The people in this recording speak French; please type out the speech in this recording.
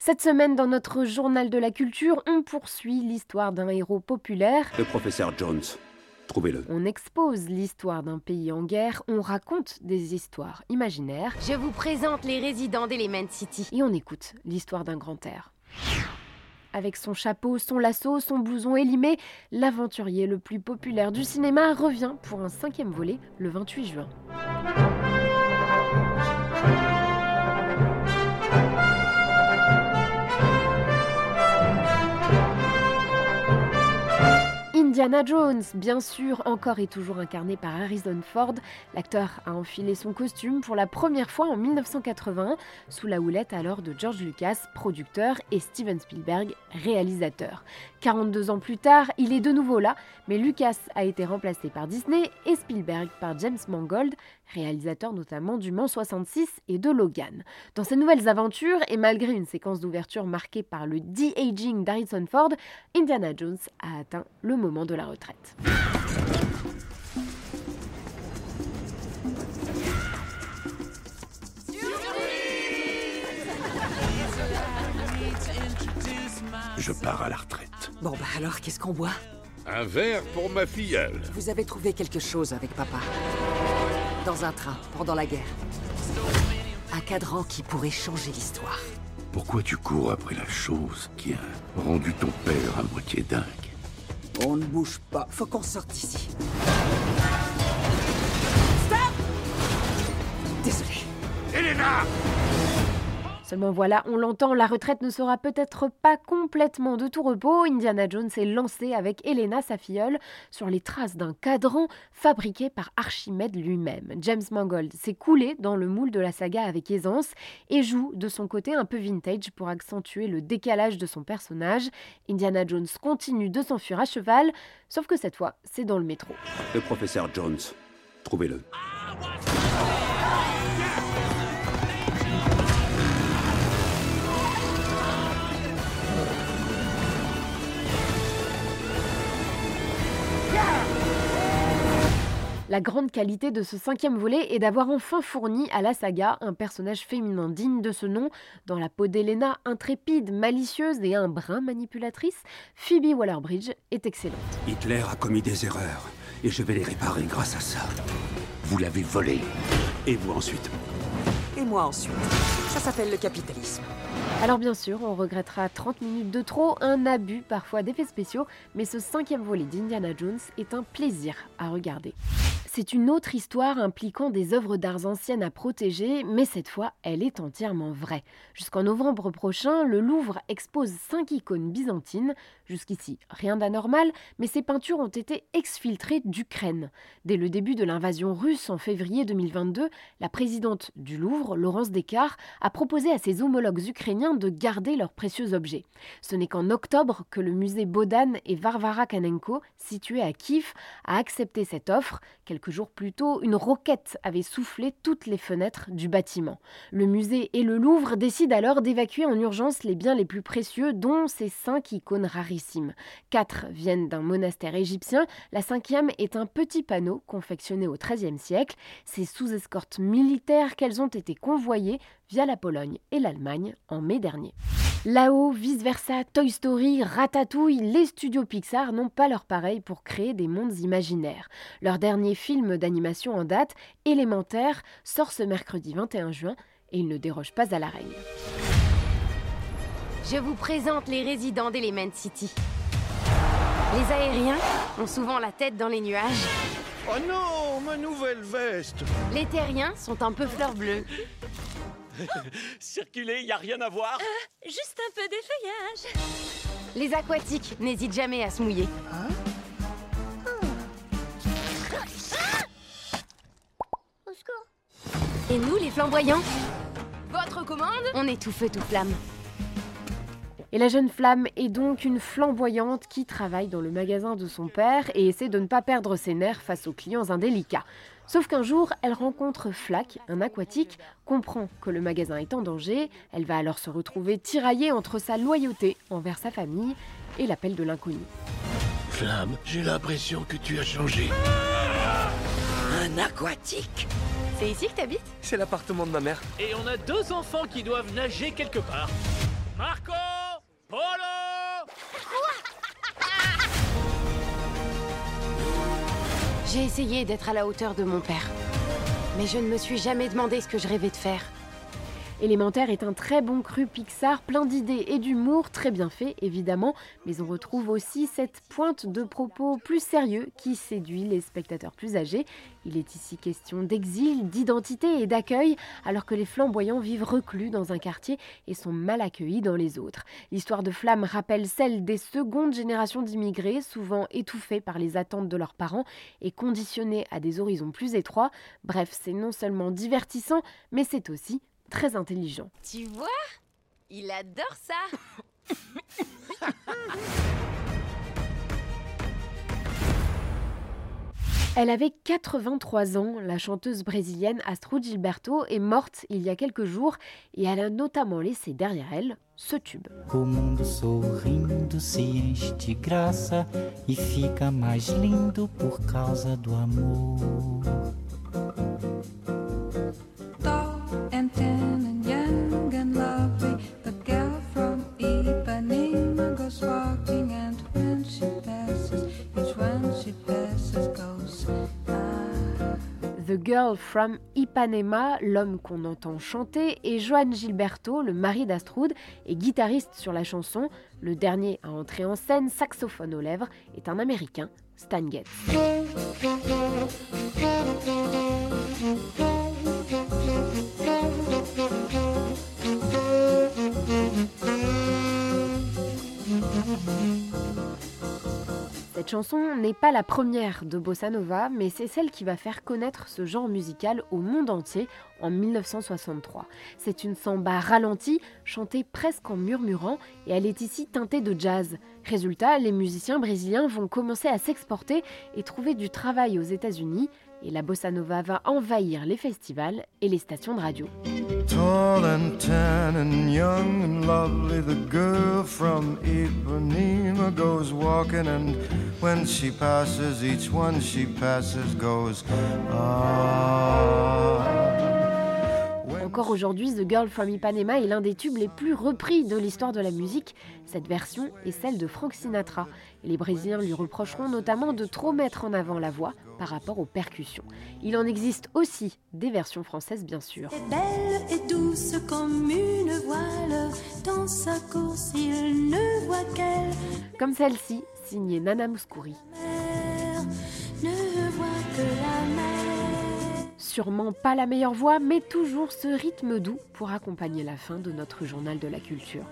Cette semaine, dans notre journal de la culture, on poursuit l'histoire d'un héros populaire. Le professeur Jones. Trouvez-le. On expose l'histoire d'un pays en guerre, on raconte des histoires imaginaires. Je vous présente les résidents d'Element City. Et on écoute l'histoire d'un grand air. Avec son chapeau, son lasso, son blouson élimé, l'aventurier le plus populaire du cinéma revient pour un cinquième volet le 28 juin. Indiana Jones, bien sûr, encore et toujours incarné par Harrison Ford, l'acteur a enfilé son costume pour la première fois en 1981 sous la houlette alors de George Lucas, producteur, et Steven Spielberg, réalisateur. 42 ans plus tard, il est de nouveau là, mais Lucas a été remplacé par Disney et Spielberg par James Mangold, réalisateur notamment du Mans 66 et de Logan. Dans ces nouvelles aventures, et malgré une séquence d'ouverture marquée par le de-aging d'Harrison Ford, Indiana Jones a atteint le moment de la retraite. Je pars à la retraite. Bon bah alors, qu'est-ce qu'on boit? Un verre pour ma filleule. Vous avez trouvé quelque chose avec papa Dans un train, pendant la guerre. Un cadran qui pourrait changer l'histoire. Pourquoi tu cours après la chose qui a rendu ton père à moitié dingue? On ne bouge pas, faut qu'on sorte d'ici. Désolé. Elena Seulement voilà, on l'entend, la retraite ne sera peut-être pas complètement de tout repos. Indiana Jones est lancé avec Helena, sa filleule, sur les traces d'un cadran fabriqué par Archimède lui-même. James Mangold s'est coulé dans le moule de la saga avec aisance et joue de son côté un peu vintage pour accentuer le décalage de son personnage. Indiana Jones continue de s'enfuir à cheval, sauf que cette fois, c'est dans le métro. Le professeur Jones. Trouvez-le. La grande qualité de ce cinquième volet est d'avoir enfin fourni à la saga un personnage féminin digne de ce nom. Dans la peau d'Elena, intrépide, malicieuse et un brin manipulatrice, Phoebe Waller-Bridge est excellente. Hitler a commis des erreurs et je vais les réparer grâce à ça. Vous l'avez volé. Et vous ensuite? Et moi ensuite. Ça s'appelle le capitalisme. Alors bien sûr, on regrettera 30 minutes de trop, un abus parfois d'effets spéciaux, mais ce cinquième volet d'Indiana Jones est un plaisir à regarder. C'est une autre histoire impliquant des œuvres d'art anciennes à protéger, mais cette fois, elle est entièrement vraie. Jusqu'en novembre prochain, le Louvre expose cinq icônes byzantines. Jusqu'ici, rien d'anormal, mais ces peintures ont été exfiltrées d'Ukraine. Dès le début de l'invasion russe en février 2022, la présidente du Louvre, Laurence Descartes, a proposé à ses homologues ukrainiens de garder leurs précieux objets. Ce n'est qu'en octobre que le musée Bodan et Varvara Kanenko, situé à Kiev, a accepté cette offre. Jours plus tôt, une roquette avait soufflé toutes les fenêtres du bâtiment. Le musée et le Louvre décident alors d'évacuer en urgence les biens les plus précieux, dont ces cinq icônes rarissimes. Quatre viennent d'un monastère égyptien, la cinquième est un petit panneau confectionné au XIIIe siècle. C'est sous escorte militaire qu'elles ont été convoyées via la Pologne et l'Allemagne en mai dernier. Là-haut, vice-versa, Toy Story, Ratatouille, les studios Pixar n'ont pas leur pareil pour créer des mondes imaginaires. Leur dernier film d'animation en date, Élémentaire, sort ce mercredi 21 juin et il ne déroge pas à la règle. Je vous présente les résidents d'Element City. Les aériens ont souvent la tête dans les nuages. Oh non, ma nouvelle veste Les terriens sont un peu fleur bleue. Circuler, y a rien à voir Juste un peu d'effeuillage. Les aquatiques n'hésitent jamais à se mouiller. Au secours. Et nous, les flamboyants Votre commande? On est tout feu, tout flamme. Et la jeune flamme est donc une flamboyante qui travaille dans le magasin de son père et essaie de ne pas perdre ses nerfs face aux clients indélicats. Sauf qu'un jour, elle rencontre Flack, un aquatique, comprend que le magasin est en danger, elle va alors se retrouver tiraillée entre sa loyauté envers sa famille et l'appel de l'inconnu. Flamme, j'ai l'impression que tu as changé. Un aquatique C'est ici que t'habites? C'est l'appartement de ma mère. Et on a deux enfants qui doivent nager quelque part. Marco J'ai essayé d'être à la hauteur de mon père. Mais je ne me suis jamais demandé ce que je rêvais de faire. Élémentaire est un très bon cru Pixar, plein d'idées et d'humour, très bien fait évidemment, mais on retrouve aussi cette pointe de propos plus sérieux qui séduit les spectateurs plus âgés. Il est ici question d'exil, d'identité et d'accueil, alors que les flamboyants vivent reclus dans un quartier et sont mal accueillis dans les autres. L'histoire de Flamme rappelle celle des secondes générations d'immigrés, souvent étouffés par les attentes de leurs parents et conditionnés à des horizons plus étroits. Bref, c'est non seulement divertissant, mais c'est aussi très intelligent. Tu vois? Il adore ça Elle avait 83 ans, la chanteuse brésilienne Astrud Gilberto est morte il y a quelques jours et elle a notamment laissé derrière elle ce tube. O mundo sorrindo se enche de graça e fica mais lindo por causa do amor. The Girl from Ipanema, l'homme qu'on entend chanter, et Joan Gilberto, le mari d'Astrud, et guitariste sur la chanson. Le dernier à entrer en scène, saxophone aux lèvres, est un Américain, Stan Getz. Cette chanson n'est pas la première de Bossa Nova, mais c'est celle qui va faire connaître ce genre musical au monde entier en 1963. C'est une samba ralentie, chantée presque en murmurant, et elle est ici teintée de jazz. Résultat, les musiciens brésiliens vont commencer à s'exporter et trouver du travail aux États-Unis, et la bossa nova va envahir les festivals et les stations de radio. Tall and tan and young and lovely, the girl from Ipanema goes walking, and when she passes, each one she passes goes. Ah. Encore aujourd'hui, The Girl from Ipanema est l'un des tubes les plus repris de l'histoire de la musique. Cette version est celle de Frank Sinatra. Et les Brésiliens lui reprocheront notamment de trop mettre en avant la voix par rapport aux percussions. Il en existe aussi des versions françaises, bien sûr. belle et douce comme une voile. Dans sa course, il ne voit qu'elle. Comme celle-ci, signée Nana Mouskouri. Sûrement pas la meilleure voix, mais toujours ce rythme doux pour accompagner la fin de notre journal de la culture.